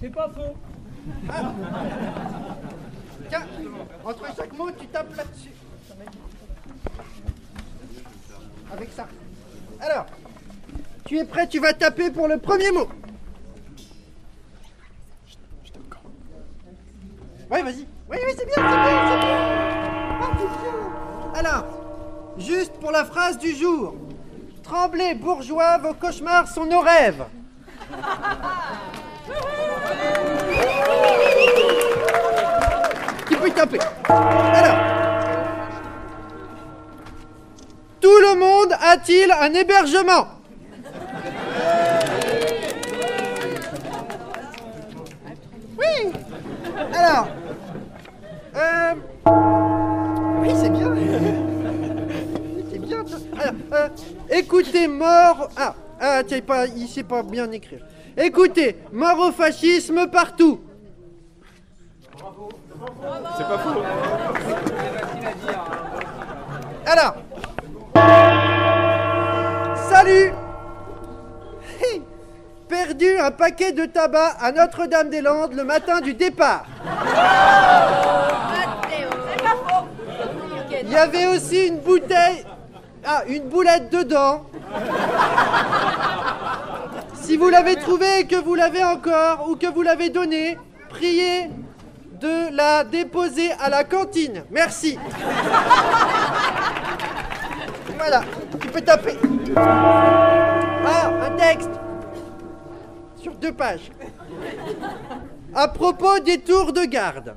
C'est pas faux. Tiens, entre chaque mot, tu tapes là-dessus. Avec ça. Alors, tu es prêt, tu vas taper pour le premier mot. Oui, vas-y. Oui, oui, c'est bien, c'est bien, c'est bien. Ah, c'est bien. Alors, juste pour la phrase du jour. Tremblez, bourgeois, vos cauchemars sont nos rêves. Tout le monde a-t-il un hébergement? Oui. Alors. Euh... Oui, c'est bien. C'est bien. Alors, euh, écoutez, mort. Ah, ah, tiens, pas, il sait pas bien écrire. Écoutez, mort au fascisme partout. C'est pas faux. Alors. Salut. Perdu un paquet de tabac à Notre-Dame-des-Landes le matin du départ. Il y avait aussi une bouteille. Ah, une boulette dedans. Si vous l'avez trouvé et que vous l'avez encore ou que vous l'avez donné, priez de la déposer à la cantine. Merci. Voilà, tu peux taper. Ah, un texte. Sur deux pages. À propos des tours de garde,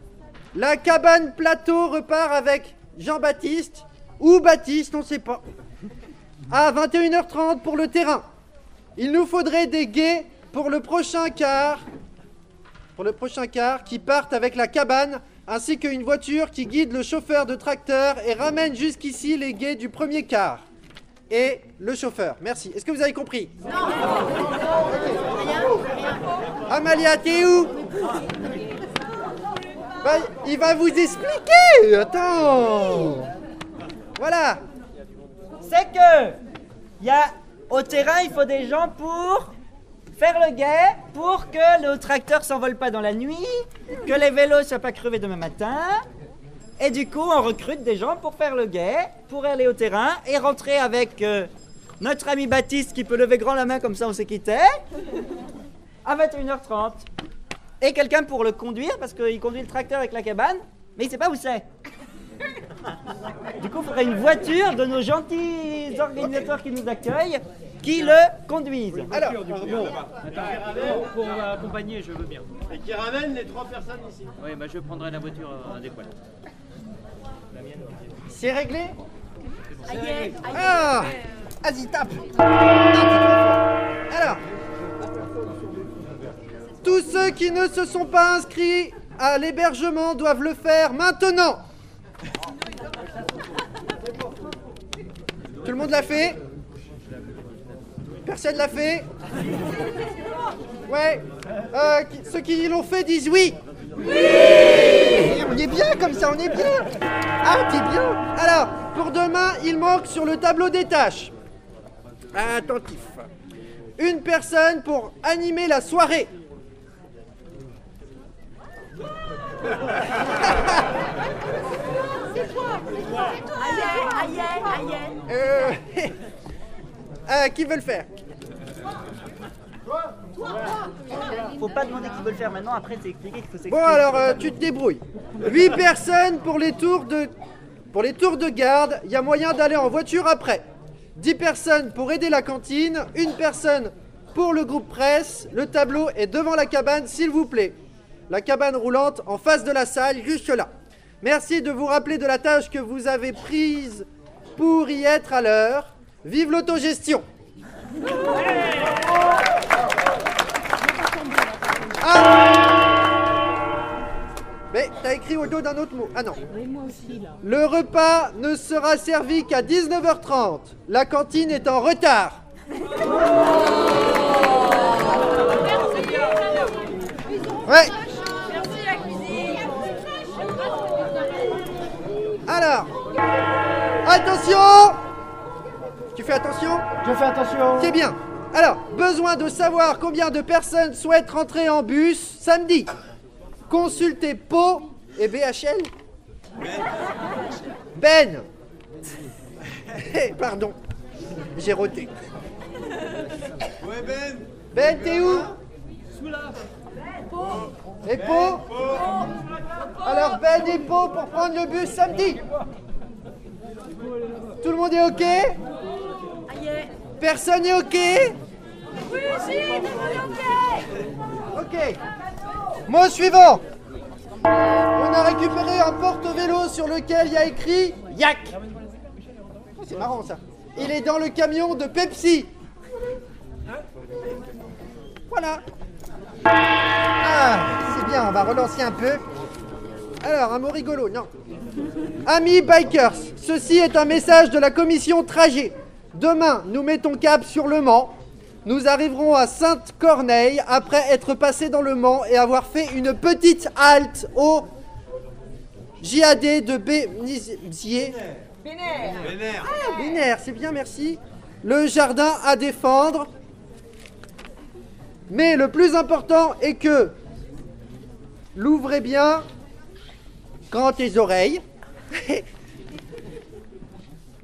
la cabane plateau repart avec Jean-Baptiste ou Baptiste, on ne sait pas. À 21h30 pour le terrain. Il nous faudrait des guets pour le prochain quart. Pour le prochain quart qui partent avec la cabane ainsi qu'une voiture qui guide le chauffeur de tracteur et ramène jusqu'ici les guets du premier quart. Et le chauffeur. Merci. Est-ce que vous avez compris? Amalia, t'es où? Bah, Il va vous expliquer. Attends. Voilà. C'est que y a au terrain, il faut des gens pour faire le guet, pour que le tracteur s'envole pas dans la nuit, que les vélos soient pas crevés demain matin. Et du coup, on recrute des gens pour faire le guet, pour aller au terrain et rentrer avec euh, notre ami Baptiste qui peut lever grand la main comme ça on sait qui t'es, à 21h30. Et quelqu'un pour le conduire parce qu'il conduit le tracteur avec la cabane, mais il sait pas où c'est. Du coup, il faudrait une voiture de nos gentils organisateurs qui nous accueillent qui le conduisent. Alors, Pour, pour accompagner, je veux bien. Et qui ramène les trois personnes ici. Oui, bah, je prendrai la voiture euh, adéquate. c'est réglé Ah Vas-y, tape Alors, tous ceux qui ne se sont pas inscrits à l'hébergement doivent le faire maintenant. Tout le monde l'a fait? Personne l'a fait Ouais. Euh, qui- ceux qui l'ont fait disent oui. Oui On est bien comme ça, on est bien. Ah, t'es bien. Alors, pour demain, il manque sur le tableau des tâches. Attentif. Une personne pour animer la soirée. Euh, euh, qui veut le faire? Faut pas demander qui veut le faire maintenant, après c'est expliqué qu'il faut s'expliquer. Bon alors euh, tu te débrouilles. 8 personnes pour les tours de pour les tours de garde, il y a moyen d'aller en voiture après. 10 personnes pour aider la cantine, une personne pour le groupe presse. Le tableau est devant la cabane s'il vous plaît. La cabane roulante en face de la salle juste là. Merci de vous rappeler de la tâche que vous avez prise pour y être à l'heure. Vive l'autogestion. Mais t'as écrit au dos d'un autre mot. Ah non. Le repas ne sera servi qu'à 19h30. La cantine est en retard. Ouais. Alors. Attention Tu fais attention Je fais attention. C'est bien. Alors, besoin de savoir combien de personnes souhaitent rentrer en bus samedi, consultez Pau et BHL. Ben. Eh, Pardon, j'ai roté. Ouais, Ben Ben, t'es où Et Pau Alors Ben et Pau pour prendre le bus samedi. Tout le monde est OK? Personne n'est OK Oui, si, est ok? OK. Mot suivant. On a récupéré un porte-vélo sur lequel il y a écrit Yak. Oh, c'est marrant ça. Il est dans le camion de Pepsi. Voilà. Ah, c'est bien, on va relancer un peu. Alors, un mot rigolo, non. Amis bikers, ceci est un message de la commission trajet. Demain, nous mettons cap sur le Mans. Nous arriverons à Sainte-Corneille après être passés dans le Mans et avoir fait une petite halte au JAD de. Vénère Ah, binaire, c'est bien, merci. Le jardin à défendre. Mais le plus important est que l'ouvrez bien, grand tes oreilles.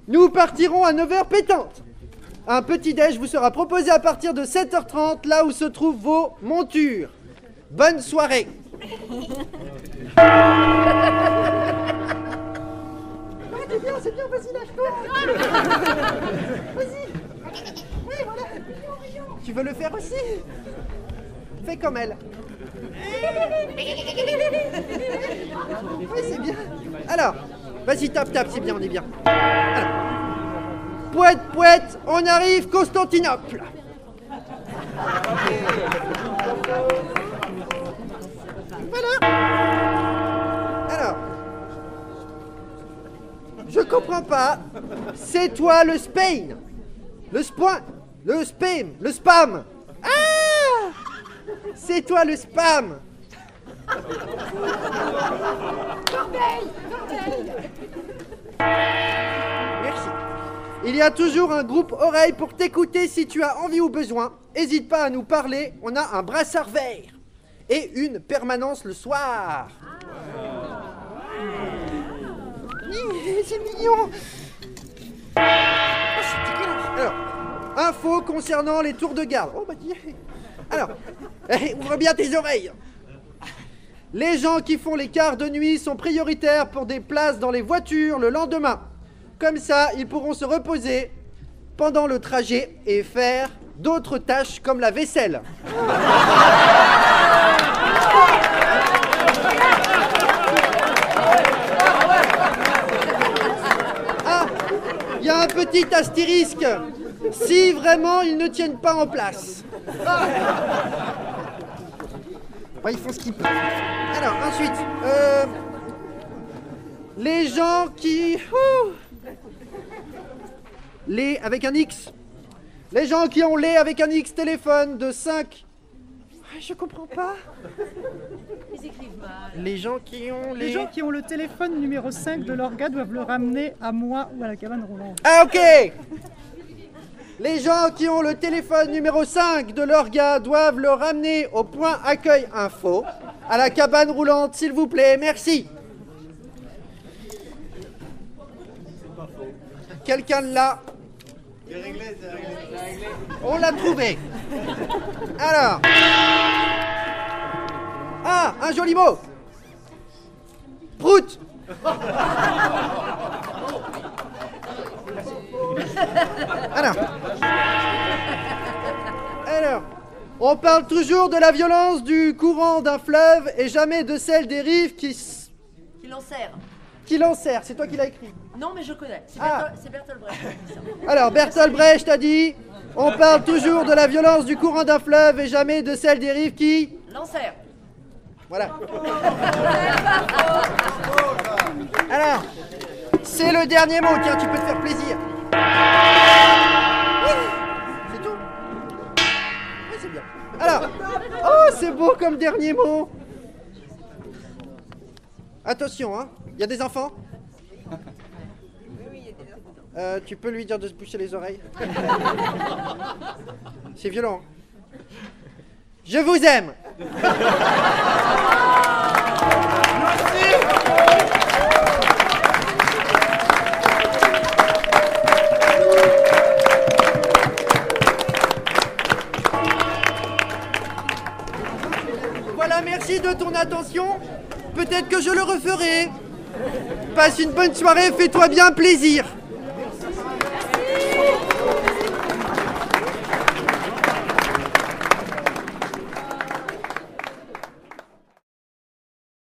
Nous partirons à 9h pétantes. Un petit déj vous sera proposé à partir de 7h30, là où se trouvent vos montures. Bonne soirée. C'est bien, c'est bien, vas-y, lâche-toi. Vas-y. Oui, voilà. Tu veux le faire aussi? Fais comme elle. Oui, c'est bien. Alors, vas-y, tape, tape, c'est bien, on est bien. Alors. Poète, on arrive Constantinople. Voilà. Alors, je comprends pas. C'est toi le Spain. Le spam. Le spam. Le spam. Ah C'est toi le spam. Merci. Il y a toujours un groupe oreille pour t'écouter si tu as envie ou besoin. Hésite pas à nous parler. On a un brassard vert et une permanence le soir. Hi, C'est mignon. Ah. Alors, info concernant les tours de garde. Oh bah. Alors, ouvre bien tes oreilles. Les gens qui font les quarts de nuit sont prioritaires pour des places dans les voitures le lendemain. Comme ça, ils pourront se reposer pendant le trajet et faire d'autres tâches comme la vaisselle. Ah, il y a un petit astérisque. Si vraiment ils ne tiennent pas en place. Ouais, ils font ce qu'ils peuvent. Alors, ensuite, euh, les gens qui. Ouh, les avec un X. Les gens qui ont les avec un X téléphone de 5. Je comprends pas. Ils écrivent mal. Les gens qui ont les. Les gens qui ont le téléphone numéro 5 de leur gars doivent le ramener à moi ou à la cabane roulante. Ah, ok Les gens qui ont le téléphone numéro 5 de leur gars doivent le ramener au point accueil info, à la cabane roulante, s'il vous plaît, merci. Quelqu'un l'a? On l'a trouvé. Alors. Ah, un joli mot. Prout. Alors. Alors. On parle toujours de la violence du courant d'un fleuve et jamais de celle des rives qui, s- Qui l'en sert. qui l'enserrent. C'est toi qui l'as écrit. Non, mais je connais. C'est Ah. Bertolt, c'est Bertolt Brecht qui dit ça. Alors, Bertolt Brecht a dit On parle toujours de la violence du courant d'un fleuve et jamais de celle des rives qui. L'en sert. Voilà. Alors, c'est le dernier mot, tiens, tu peux te faire plaisir. C'est tout Oui, c'est bien. Alors, oh, c'est beau comme dernier mot. Attention, hein, il y a des enfants Euh, tu peux lui dire de se boucher les oreilles C'est violent. hein. Je vous aime. Voilà, merci de ton attention. Peut-être que je le referai. Passe une bonne soirée, fais-toi bien plaisir.